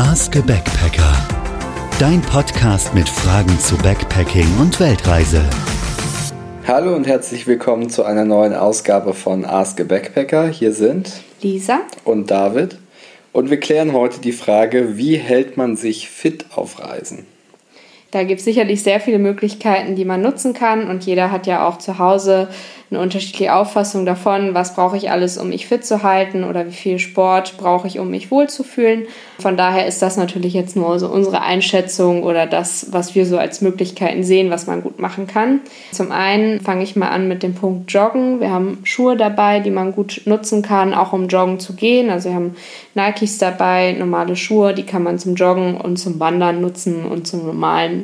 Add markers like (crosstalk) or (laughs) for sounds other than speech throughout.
Ask a Backpacker. Dein Podcast mit Fragen zu Backpacking und Weltreise. Hallo und herzlich willkommen zu einer neuen Ausgabe von Ask a Backpacker. Hier sind Lisa und David. Und wir klären heute die Frage, wie hält man sich fit auf Reisen? Da gibt es sicherlich sehr viele Möglichkeiten, die man nutzen kann. Und jeder hat ja auch zu Hause eine unterschiedliche Auffassung davon, was brauche ich alles, um mich fit zu halten oder wie viel Sport brauche ich, um mich wohlzufühlen. Von daher ist das natürlich jetzt nur so unsere Einschätzung oder das, was wir so als Möglichkeiten sehen, was man gut machen kann. Zum einen fange ich mal an mit dem Punkt Joggen. Wir haben Schuhe dabei, die man gut nutzen kann, auch um joggen zu gehen. Also wir haben Nikes dabei, normale Schuhe, die kann man zum Joggen und zum Wandern nutzen und zum normalen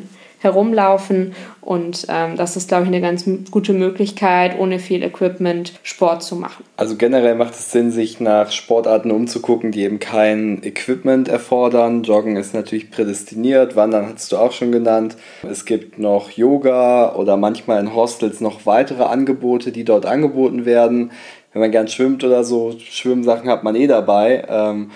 herumlaufen. Und ähm, das ist, glaube ich, eine ganz gute Möglichkeit, ohne viel Equipment Sport zu machen. Also generell macht es Sinn, sich nach Sportarten umzugucken, die eben kein Equipment erfordern. Joggen ist natürlich prädestiniert, Wandern hast du auch schon genannt. Es gibt noch Yoga oder manchmal in Hostels noch weitere Angebote, die dort angeboten werden. Wenn man gern schwimmt oder so, Schwimmsachen hat man eh dabei. Ähm,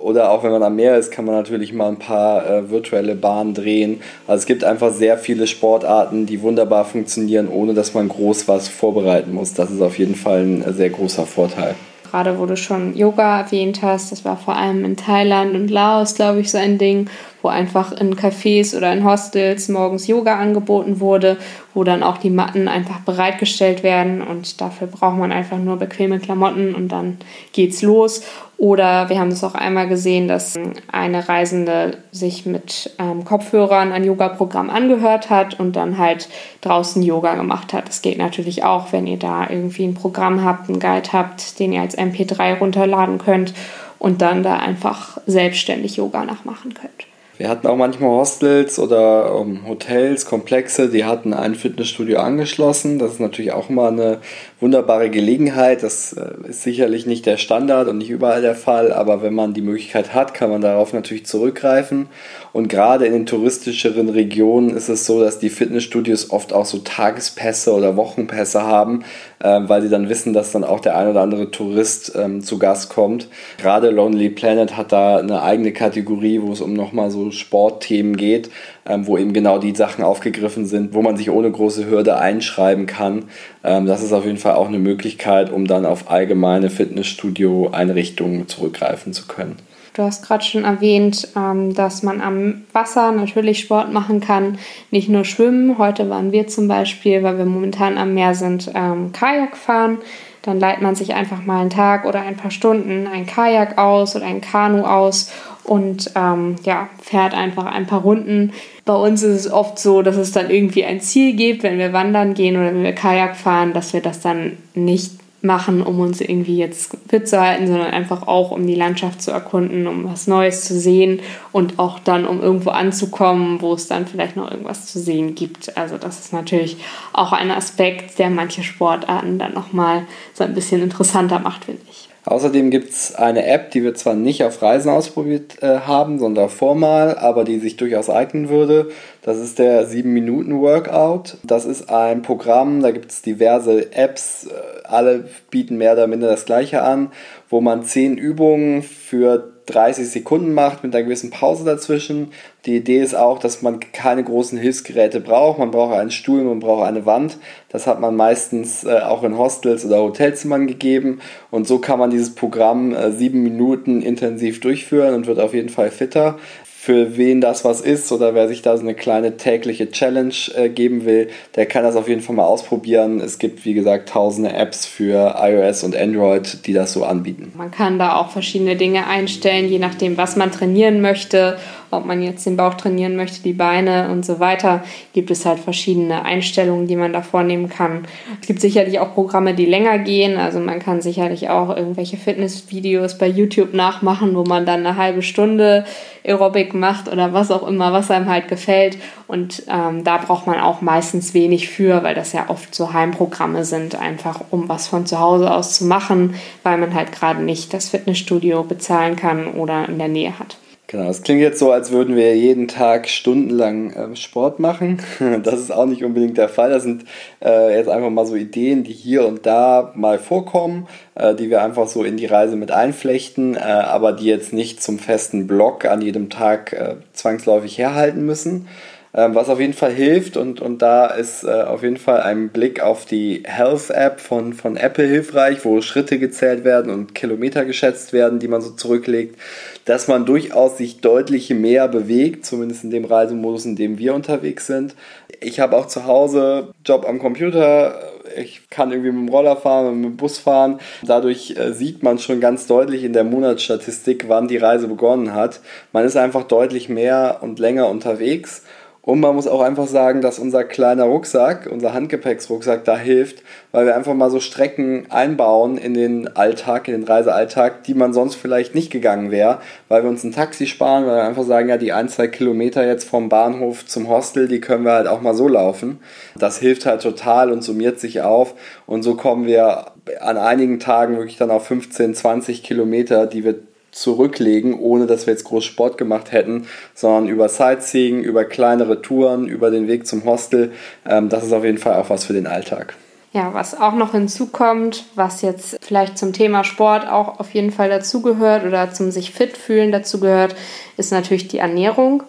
oder auch wenn man am Meer ist, kann man natürlich mal ein paar äh, virtuelle Bahnen drehen. Also es gibt einfach sehr viele Sportarten, die wunderbar funktionieren, ohne dass man groß was vorbereiten muss. Das ist auf jeden Fall ein äh, sehr großer Vorteil. Gerade wo du schon Yoga erwähnt hast, das war vor allem in Thailand und Laos, glaube ich, so ein Ding, wo einfach in Cafés oder in Hostels morgens Yoga angeboten wurde, wo dann auch die Matten einfach bereitgestellt werden und dafür braucht man einfach nur bequeme Klamotten und dann geht's los. Oder wir haben es auch einmal gesehen, dass eine Reisende sich mit ähm, Kopfhörern ein Yoga-Programm angehört hat und dann halt draußen Yoga gemacht hat. Das geht natürlich auch, wenn ihr da irgendwie ein Programm habt, einen Guide habt, den ihr als MP3 runterladen könnt und dann da einfach selbstständig Yoga nachmachen könnt. Wir hatten auch manchmal Hostels oder um, ähm, Hotels, Komplexe, die hatten ein Fitnessstudio angeschlossen. Das ist natürlich auch immer eine wunderbare Gelegenheit. Das äh, ist sicherlich nicht der Standard und nicht überall der Fall, aber wenn man die Möglichkeit hat, kann man darauf natürlich zurückgreifen. Und gerade in den touristischeren Regionen ist es so, dass die Fitnessstudios oft auch so Tagespässe oder Wochenpässe haben, äh, weil sie dann wissen, dass dann auch der ein oder andere Tourist ähm, zu Gast kommt. Gerade Lonely Planet hat da eine eigene Kategorie, wo es um nochmal so Sportthemen geht, ähm, wo eben genau die Sachen aufgegriffen sind, wo man sich ohne große Hürde einschreiben kann. Ähm, das ist auf jeden Fall auch eine Möglichkeit, um dann auf allgemeine Fitnessstudio-Einrichtungen zurückgreifen zu können. Du hast gerade schon erwähnt, ähm, dass man am Wasser natürlich Sport machen kann, nicht nur schwimmen. Heute waren wir zum Beispiel, weil wir momentan am Meer sind, ähm, Kajak fahren. Dann leiht man sich einfach mal einen Tag oder ein paar Stunden ein Kajak aus oder ein Kanu aus und ähm, ja, fährt einfach ein paar Runden. Bei uns ist es oft so, dass es dann irgendwie ein Ziel gibt, wenn wir wandern gehen oder wenn wir Kajak fahren, dass wir das dann nicht machen, um uns irgendwie jetzt fit zu halten, sondern einfach auch, um die Landschaft zu erkunden, um was Neues zu sehen und auch dann, um irgendwo anzukommen, wo es dann vielleicht noch irgendwas zu sehen gibt. Also das ist natürlich auch ein Aspekt, der manche Sportarten dann nochmal so ein bisschen interessanter macht, finde ich. Außerdem gibt es eine App, die wir zwar nicht auf Reisen ausprobiert äh, haben, sondern davor mal, aber die sich durchaus eignen würde. Das ist der 7-Minuten-Workout. Das ist ein Programm, da gibt es diverse Apps, äh, alle bieten mehr oder minder das gleiche an, wo man 10 Übungen für 30 Sekunden macht mit einer gewissen Pause dazwischen. Die Idee ist auch, dass man keine großen Hilfsgeräte braucht. Man braucht einen Stuhl, man braucht eine Wand. Das hat man meistens äh, auch in Hostels oder Hotelzimmern gegeben. Und so kann man dieses Programm äh, sieben Minuten intensiv durchführen und wird auf jeden Fall fitter für wen das was ist oder wer sich da so eine kleine tägliche Challenge äh, geben will, der kann das auf jeden Fall mal ausprobieren. Es gibt, wie gesagt, tausende Apps für iOS und Android, die das so anbieten. Man kann da auch verschiedene Dinge einstellen, je nachdem, was man trainieren möchte ob man jetzt den Bauch trainieren möchte, die Beine und so weiter, gibt es halt verschiedene Einstellungen, die man da vornehmen kann. Es gibt sicherlich auch Programme, die länger gehen. Also man kann sicherlich auch irgendwelche Fitnessvideos bei YouTube nachmachen, wo man dann eine halbe Stunde Aerobic macht oder was auch immer, was einem halt gefällt. Und ähm, da braucht man auch meistens wenig für, weil das ja oft so Heimprogramme sind, einfach um was von zu Hause aus zu machen, weil man halt gerade nicht das Fitnessstudio bezahlen kann oder in der Nähe hat. Genau, es klingt jetzt so, als würden wir jeden Tag stundenlang äh, Sport machen. (laughs) Das ist auch nicht unbedingt der Fall. Das sind äh, jetzt einfach mal so Ideen, die hier und da mal vorkommen, äh, die wir einfach so in die Reise mit einflechten, äh, aber die jetzt nicht zum festen Block an jedem Tag äh, zwangsläufig herhalten müssen. Ähm, was auf jeden Fall hilft und, und da ist äh, auf jeden Fall ein Blick auf die Health-App von, von Apple hilfreich, wo Schritte gezählt werden und Kilometer geschätzt werden, die man so zurücklegt, dass man durchaus sich deutlich mehr bewegt, zumindest in dem Reisemodus, in dem wir unterwegs sind. Ich habe auch zu Hause Job am Computer, ich kann irgendwie mit dem Roller fahren, mit dem Bus fahren. Dadurch äh, sieht man schon ganz deutlich in der Monatsstatistik, wann die Reise begonnen hat. Man ist einfach deutlich mehr und länger unterwegs und man muss auch einfach sagen, dass unser kleiner Rucksack, unser Handgepäcksrucksack da hilft, weil wir einfach mal so Strecken einbauen in den Alltag, in den Reisealltag, die man sonst vielleicht nicht gegangen wäre, weil wir uns ein Taxi sparen, weil wir einfach sagen, ja, die ein, zwei Kilometer jetzt vom Bahnhof zum Hostel, die können wir halt auch mal so laufen. Das hilft halt total und summiert sich auf. Und so kommen wir an einigen Tagen wirklich dann auf 15, 20 Kilometer, die wir zurücklegen, ohne dass wir jetzt groß Sport gemacht hätten, sondern über Sightseeing, über kleinere Touren, über den Weg zum Hostel. Ähm, das ist auf jeden Fall auch was für den Alltag. Ja, was auch noch hinzukommt, was jetzt vielleicht zum Thema Sport auch auf jeden Fall dazugehört oder zum sich fit fühlen dazugehört, ist natürlich die Ernährung.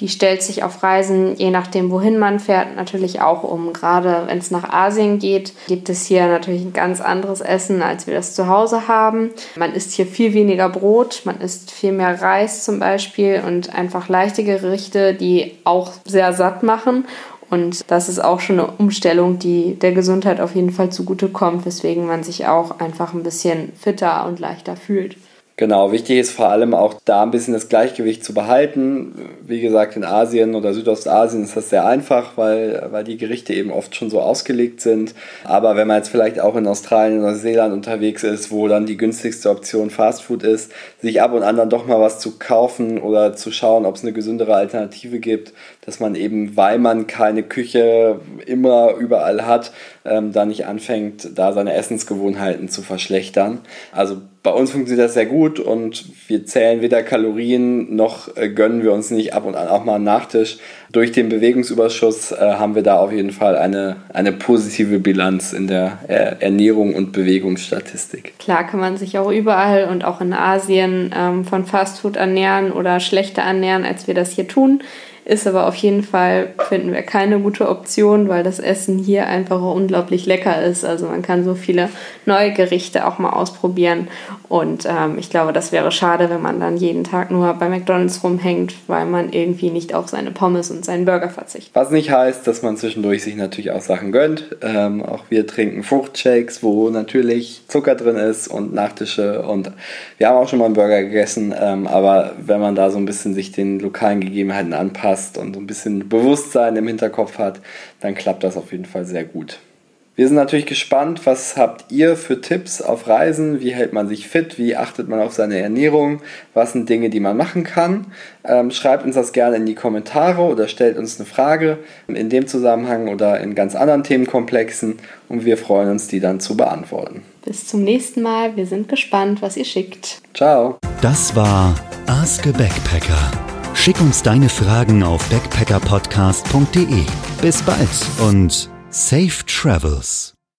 Die stellt sich auf Reisen, je nachdem, wohin man fährt, natürlich auch um. Gerade wenn es nach Asien geht, gibt es hier natürlich ein ganz anderes Essen, als wir das zu Hause haben. Man isst hier viel weniger Brot, man isst viel mehr Reis zum Beispiel und einfach leichte Gerichte, die auch sehr satt machen. Und das ist auch schon eine Umstellung, die der Gesundheit auf jeden Fall zugutekommt, weswegen man sich auch einfach ein bisschen fitter und leichter fühlt. Genau, wichtig ist vor allem auch da ein bisschen das Gleichgewicht zu behalten. Wie gesagt, in Asien oder Südostasien ist das sehr einfach, weil, weil die Gerichte eben oft schon so ausgelegt sind. Aber wenn man jetzt vielleicht auch in Australien oder Neuseeland unterwegs ist, wo dann die günstigste Option Fastfood ist, sich ab und an dann doch mal was zu kaufen oder zu schauen, ob es eine gesündere Alternative gibt, dass man eben, weil man keine Küche immer überall hat, ähm, da nicht anfängt, da seine Essensgewohnheiten zu verschlechtern. Also bei uns funktioniert das sehr gut und wir zählen weder Kalorien noch äh, gönnen wir uns nicht ab und an auch mal einen Nachtisch. Durch den Bewegungsüberschuss äh, haben wir da auf jeden Fall eine, eine positive Bilanz in der äh, Ernährung und Bewegungsstatistik. Klar kann man sich auch überall und auch in Asien ähm, von Fastfood ernähren oder schlechter ernähren, als wir das hier tun. Ist aber auf jeden Fall, finden wir, keine gute Option, weil das Essen hier einfach unglaublich lecker ist. Also man kann so viele neue Gerichte auch mal ausprobieren. Und ähm, ich glaube, das wäre schade, wenn man dann jeden Tag nur bei McDonald's rumhängt, weil man irgendwie nicht auf seine Pommes und seinen Burger verzichtet. Was nicht heißt, dass man zwischendurch sich natürlich auch Sachen gönnt. Ähm, auch wir trinken Fruchtshakes, wo natürlich Zucker drin ist und Nachtische. Und wir haben auch schon mal einen Burger gegessen. Ähm, aber wenn man da so ein bisschen sich den lokalen Gegebenheiten anpasst, passt und so ein bisschen Bewusstsein im Hinterkopf hat, dann klappt das auf jeden Fall sehr gut. Wir sind natürlich gespannt, was habt ihr für Tipps auf Reisen? Wie hält man sich fit? Wie achtet man auf seine Ernährung? Was sind Dinge, die man machen kann? Ähm, schreibt uns das gerne in die Kommentare oder stellt uns eine Frage in dem Zusammenhang oder in ganz anderen Themenkomplexen und wir freuen uns, die dann zu beantworten. Bis zum nächsten Mal. Wir sind gespannt, was ihr schickt. Ciao. Das war Ask a Backpacker Schick uns deine Fragen auf backpackerpodcast.de. Bis bald und safe travels!